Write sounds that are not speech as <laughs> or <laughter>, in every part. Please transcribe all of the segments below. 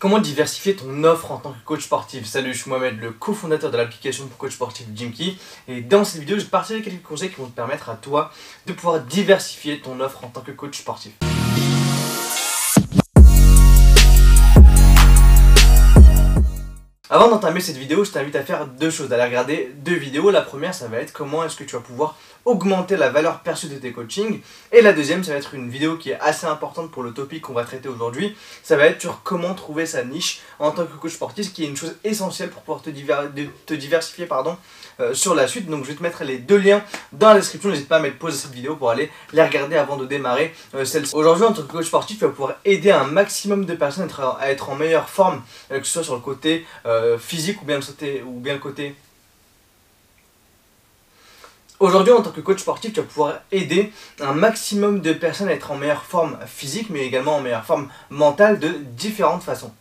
Comment diversifier ton offre en tant que coach sportif? Salut, je suis Mohamed, le cofondateur de l'application pour coach sportif Jimkey. Et dans cette vidéo, je vais partager quelques conseils qui vont te permettre à toi de pouvoir diversifier ton offre en tant que coach sportif. Avant d'entamer cette vidéo, je t'invite à faire deux choses, d'aller regarder deux vidéos. La première, ça va être comment est-ce que tu vas pouvoir augmenter la valeur perçue de tes coachings. Et la deuxième, ça va être une vidéo qui est assez importante pour le topic qu'on va traiter aujourd'hui. Ça va être sur comment trouver sa niche en tant que coach sportif, ce qui est une chose essentielle pour pouvoir te, diversifier pardon, euh, sur la suite. Donc je vais te mettre les deux liens dans la description. N'hésite pas à mettre pause à cette vidéo pour aller les regarder avant de démarrer euh, celle-ci. Aujourd'hui, en tant que coach sportif, tu vas pouvoir aider un maximum de personnes à être en meilleure forme, euh, que ce soit sur le côté physique ou bien, ou bien le côté Aujourd'hui, en tant que coach sportif, tu vas pouvoir aider un maximum de personnes à être en meilleure forme physique, mais également en meilleure forme mentale de différentes façons.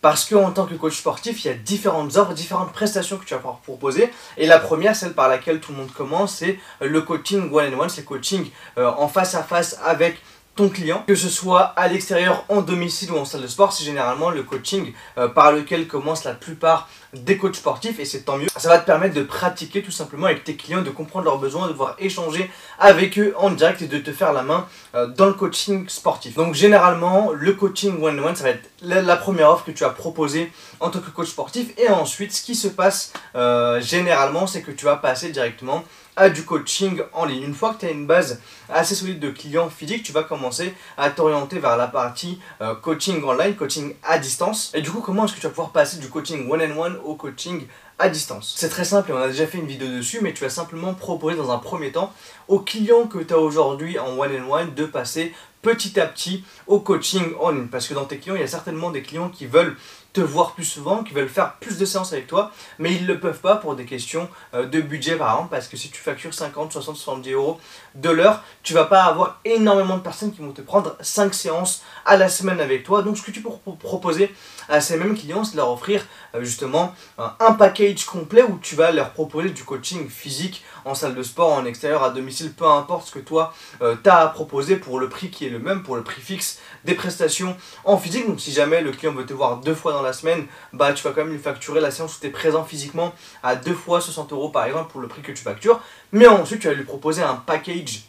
Parce qu'en tant que coach sportif, il y a différentes offres, différentes prestations que tu vas pouvoir proposer. Et la première, celle par laquelle tout le monde commence, c'est le coaching one-on-one, c'est le coaching euh, en face à face avec ton client, que ce soit à l'extérieur, en domicile ou en salle de sport, c'est généralement le coaching euh, par lequel commencent la plupart des coachs sportifs et c'est tant mieux. Ça va te permettre de pratiquer tout simplement avec tes clients, de comprendre leurs besoins, de pouvoir échanger avec eux en direct et de te faire la main euh, dans le coaching sportif. Donc généralement, le coaching one-on-one, ça va être la, première offre que tu as proposée en tant que coach sportif et ensuite, ce qui se passe euh, généralement, c'est que tu vas passer directement à du coaching en ligne. Une fois que tu as une base assez solide de clients physiques, tu vas commencer à t'orienter vers la partie euh, coaching online, coaching à distance. Et du coup, comment est-ce que tu vas pouvoir passer du coaching one-on-one au coaching à distance? C'est très simple et on a déjà fait une vidéo dessus, mais tu vas simplement proposer dans un premier temps aux clients que tu as aujourd'hui en one-on-one de passer petit à petit au coaching en ligne. Parce que dans tes clients, il y a certainement des clients qui veulent te voir plus souvent, qui veulent faire plus de séances avec toi, mais ils ne le peuvent pas pour des questions euh, de budget par exemple, parce que si tu factures 50, 60, 70 euros de l'heure, tu vas pas avoir énormément de personnes qui vont te prendre 5 séances à la semaine avec toi. Donc ce que tu peux proposer à ces mêmes clients, c'est de leur offrir euh, justement un package complet où tu vas leur proposer du coaching physique en salle de sport, en extérieur, à domicile, peu importe ce que toi euh, tu as à proposer pour le prix qui est le même, pour le prix fixe des prestations en physique. Donc si jamais le client veut te voir deux fois dans la semaine, bah tu vas quand même lui facturer la séance où tu es présent physiquement à deux fois 60 euros par exemple pour le prix que tu factures. Mais ensuite tu vas lui proposer un package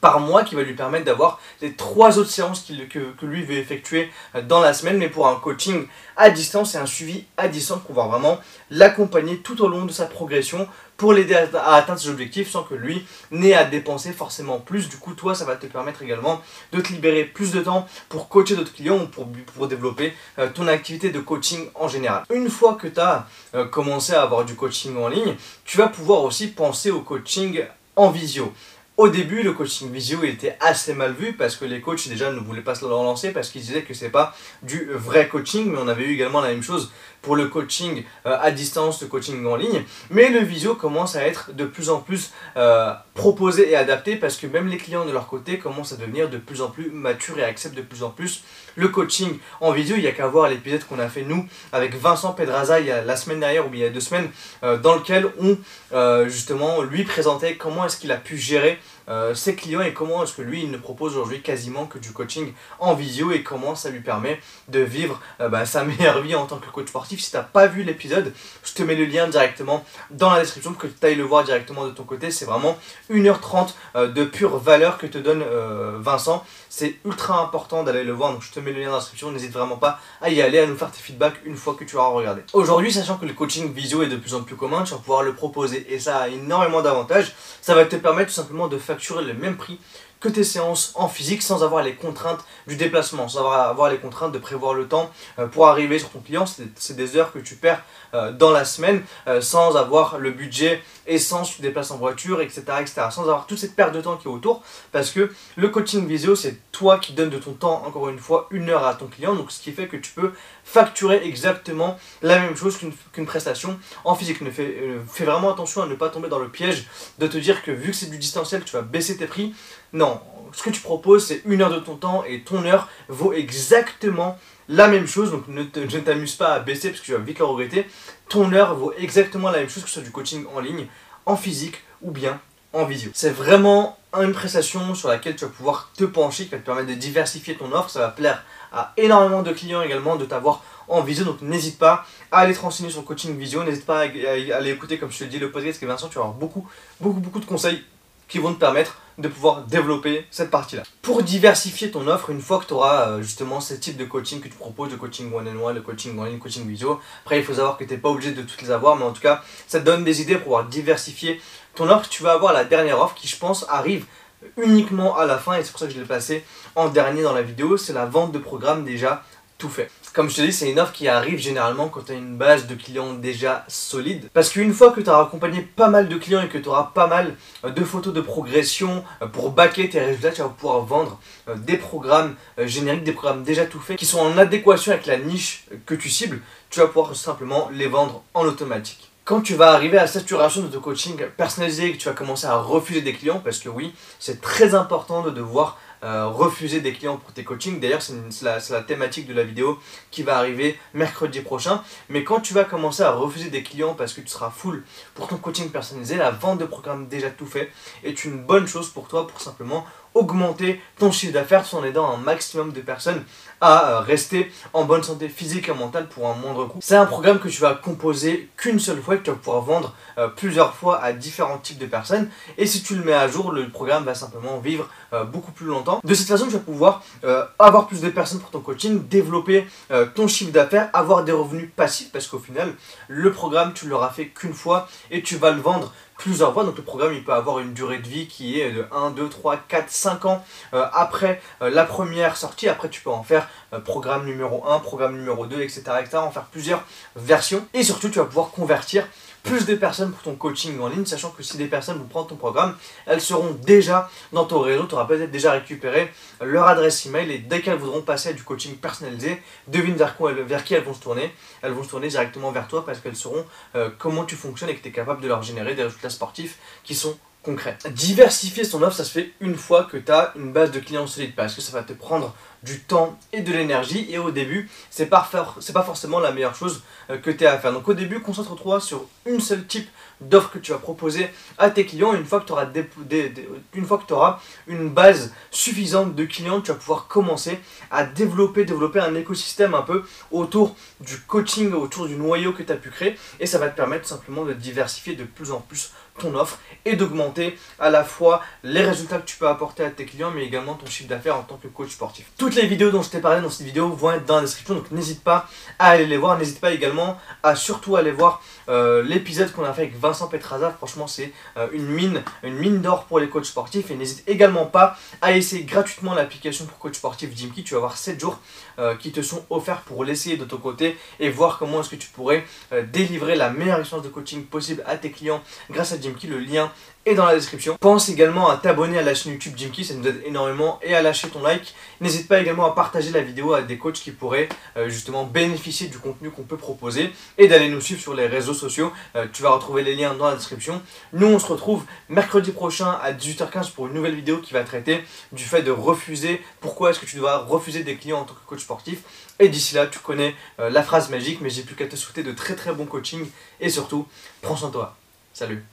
par mois qui va lui permettre d'avoir les trois autres séances que, lui veut effectuer euh, dans la semaine, mais pour un coaching à distance et un suivi à distance pour pouvoir vraiment l'accompagner tout au long de sa progression pour l'aider à, atteindre ses objectifs sans que lui n'ait à dépenser forcément plus. Du coup, toi, ça va te permettre également de te libérer plus de temps pour coacher d'autres clients ou pour, pour développer euh, ton activité de coaching en général. Une fois que tu as euh, commencé à avoir du coaching en ligne, tu vas pouvoir aussi penser au coaching en visio. Au début, le coaching visio était assez mal vu parce que les coachs déjà ne voulaient pas se le relancer parce qu'ils disaient que c'est pas du vrai coaching, mais on avait eu également la même chose pour le coaching euh, à distance, le coaching en ligne. Mais le visio commence à être de plus en plus euh, proposé et adapté parce que même les clients de leur côté commencent à devenir de plus en plus matures et acceptent de plus en plus le coaching en visio. Il n'y a qu'à voir l'épisode qu'on a fait nous avec Vincent Pedraza il y a la semaine dernière ou il y a deux semaines euh, dans lequel on justement lui présentait comment est-ce qu'il a pu gérer euh, ses clients et comment est-ce que lui il ne propose aujourd'hui quasiment que du coaching en visio et comment ça lui permet de vivre euh, bah, sa <laughs> meilleure vie en tant que coach sportif. Si tu n'as pas vu l'épisode, je te mets le lien directement dans la description pour que tu ailles le voir directement de ton côté. C'est vraiment 1h30 euh, de pure valeur que te donne Vincent. C'est ultra important d'aller le voir, donc je te mets le lien dans la description. N'hésite vraiment pas à y aller, à nous faire tes feedbacks une fois que tu auras regardé. Aujourd'hui, sachant que le coaching visio est de plus en plus commun, tu vas pouvoir le proposer et ça a énormément d'avantages. Ça va te permettre tout simplement de faire le même prix que tes séances en physique sans avoir les contraintes du déplacement, sans avoir, les contraintes de prévoir le temps euh, pour arriver sur ton client. C'est des heures que tu perds euh, dans la semaine euh, sans avoir le budget essence, tu te déplaces en voiture, etc., etc. Sans avoir toute cette perte de temps qui est autour. Parce que le coaching visio, c'est toi qui donnes de ton temps, encore une fois, une heure à ton client. Donc ce qui fait que tu peux facturer exactement la même chose qu'une prestation en physique. Ne fais, fais vraiment attention à ne pas tomber dans le piège de te dire que vu que c'est du distanciel, tu vas baisser tes prix. Non, ce que tu proposes, c'est une heure de ton temps et ton heure vaut exactement la même chose. Donc ne, t'amuse pas à baisser parce que tu vas vite le regretter. Ton heure vaut exactement la même chose que ce du coaching en ligne, en physique ou bien en visio. C'est vraiment une prestation sur laquelle tu vas pouvoir te pencher, qui va te permettre de diversifier ton offre. Ça va plaire à énormément de clients également de t'avoir en visio. Donc n'hésite pas à aller te renseigner sur coaching visio. N'hésite pas à aller écouter, comme je te le dis, le podcast que Vincent, tu vas avoir beaucoup, beaucoup, beaucoup de conseils qui vont te permettre de pouvoir développer cette partie-là. Pour diversifier ton offre, une fois que tu auras euh, justement ce type de coaching que tu proposes, de coaching one-on-one, de coaching en ligne, coaching visio, après il faut savoir que tu n'es pas obligé de toutes les avoir, mais en tout cas, ça te donne des idées pour pouvoir diversifier ton offre. Tu vas avoir la dernière offre qui, je pense, arrive uniquement à la fin, et c'est pour ça que je l'ai placé en dernier dans la vidéo, c'est la vente de programmes déjà tout fait. Comme je te dis, c'est une offre qui arrive généralement quand tu as une base de clients déjà solide. Parce qu'une fois que tu as accompagné pas mal de clients et que tu auras pas mal euh, de photos de progression euh, pour baquer tes résultats, tu vas pouvoir vendre euh, des programmes génériques, des programmes déjà tout faits qui sont en adéquation avec la niche que tu cibles. Tu vas pouvoir simplement les vendre en automatique quand tu vas arriver à la saturation de ton coaching personnalisé et que tu vas commencer à refuser des clients, parce que oui, c'est très important de devoir euh, refuser des clients pour tes coachings. D'ailleurs, c'est la, thématique de la vidéo qui va arriver mercredi prochain. Mais quand tu vas commencer à refuser des clients parce que tu seras full pour ton coaching personnalisé, la vente de programme déjà tout fait est une bonne chose pour toi pour simplement augmenter ton chiffre d'affaires tout en aidant un maximum de personnes à euh, rester en bonne santé physique et mentale pour un moindre coût. C'est un programme que tu vas composer qu'une seule fois que tu vas pouvoir vendre euh, plusieurs fois à différents types de personnes. Et si tu le mets à jour, le programme va simplement vivre euh, beaucoup plus longtemps. De cette façon, tu vas pouvoir avoir plus de personnes pour ton coaching, développer ton chiffre d'affaires, avoir des revenus passifs parce qu'au final, le programme, tu l'auras fait qu'une fois et tu vas le vendre plusieurs fois. Donc le programme, il peut avoir une durée de vie qui est de 1, 2, 3, 4, 5 ans euh, après euh, la première sortie. Après, tu peux en faire euh, programme numéro 1, programme numéro 2, etc., etc. En faire plusieurs versions. Et surtout, tu vas pouvoir convertir plus de personnes pour ton coaching en ligne, sachant que si des personnes vont prendre ton programme, elles seront déjà dans ton réseau, tu auras peut-être déjà récupéré leur adresse email et dès qu'elles voudront passer à du coaching personnalisé, devine vers, quoi, vers qui elles vont se tourner. Elles vont se tourner directement vers toi parce qu'elles sauront euh, comment tu fonctionnes et que tu es capable de leur générer des résultats sportifs qui sont concret. Diversifier son offre, ça se fait une fois que tu as une base de clients solide parce que ça va te prendre du temps et de l'énergie et au début, c'est pas, pas forcément la meilleure chose euh, que tu as à faire. Donc au début, concentre-toi sur une seule type d'offre que tu vas proposer à tes clients. Une fois que tu auras, une, base suffisante de clients, tu vas pouvoir commencer à développer, développer un écosystème un peu autour du coaching, autour du noyau que tu as pu créer et ça va te permettre simplement de diversifier de plus en plus ton offre et d'augmenter à la fois les résultats que tu peux apporter à tes clients mais également ton chiffre d'affaires en tant que coach sportif. Toutes les vidéos dont je t'ai parlé dans cette vidéo vont être dans la description donc n'hésite pas à aller les voir, n'hésite pas également à surtout aller voir euh, l'épisode qu'on a fait avec Vincent Petraza, franchement c'est euh, une mine, une mine d'or pour les coachs sportifs et n'hésite également pas à essayer gratuitement l'application pour coach sportif Jimkey, tu vas avoir 7 jours euh, qui te sont offerts pour l'essayer de ton côté et voir comment est-ce que tu pourrais délivrer la meilleure expérience de coaching possible à tes clients grâce à Jimkey, le lien est dans la description. Pense également à t'abonner à la chaîne YouTube Jimkey, ça nous aide énormément, et à lâcher ton like. N'hésite pas également à partager la vidéo à des coachs qui pourraient euh, justement bénéficier du contenu qu'on peut proposer et d'aller nous suivre sur les réseaux sociaux. Euh, tu vas retrouver les liens dans la description. Nous, on se retrouve mercredi prochain à 18h15 pour une nouvelle vidéo qui va traiter du fait de refuser, pourquoi est-ce que tu dois refuser des clients en tant que coach sportif? Et d'ici là, tu connais euh, la phrase magique, mais j'ai plus qu'à te souhaiter de très très bons coaching et surtout, prends soin de toi. Salut